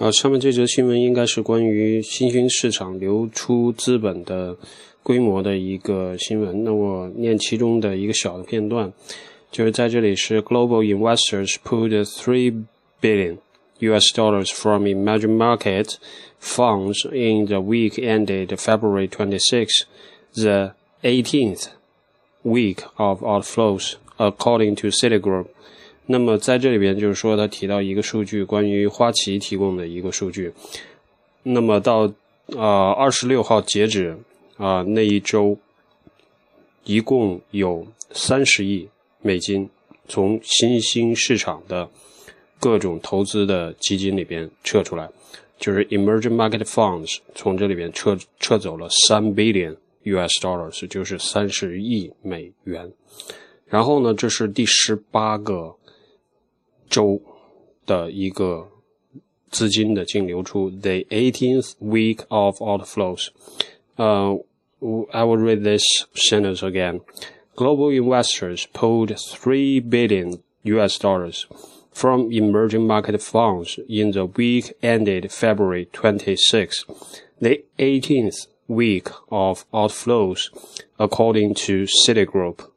啊，上面这则新闻应该是关于新兴市场流出资本的规模的一个新闻。那我念其中的一个小的片段，就是在这里是 Global investors pulled three billion U.S. dollars from emerging market funds in the week ended February 26, the 18th week of outflows, according to Citigroup. 那么在这里边就是说，他提到一个数据，关于花旗提供的一个数据。那么到啊二十六号截止啊那一周，一共有三十亿美金从新兴市场的各种投资的基金里边撤出来，就是 emerging market funds 从这里边撤撤走了三 billion US dollars，就是三十亿美元。然后呢，这是第十八个。周的一个资金的净流出，the 18th week of outflows. Uh, I will read this sentence again. Global investors pulled 3 billion US dollars from emerging market funds in the week ended February 26, the 18th week of outflows, according to Citigroup.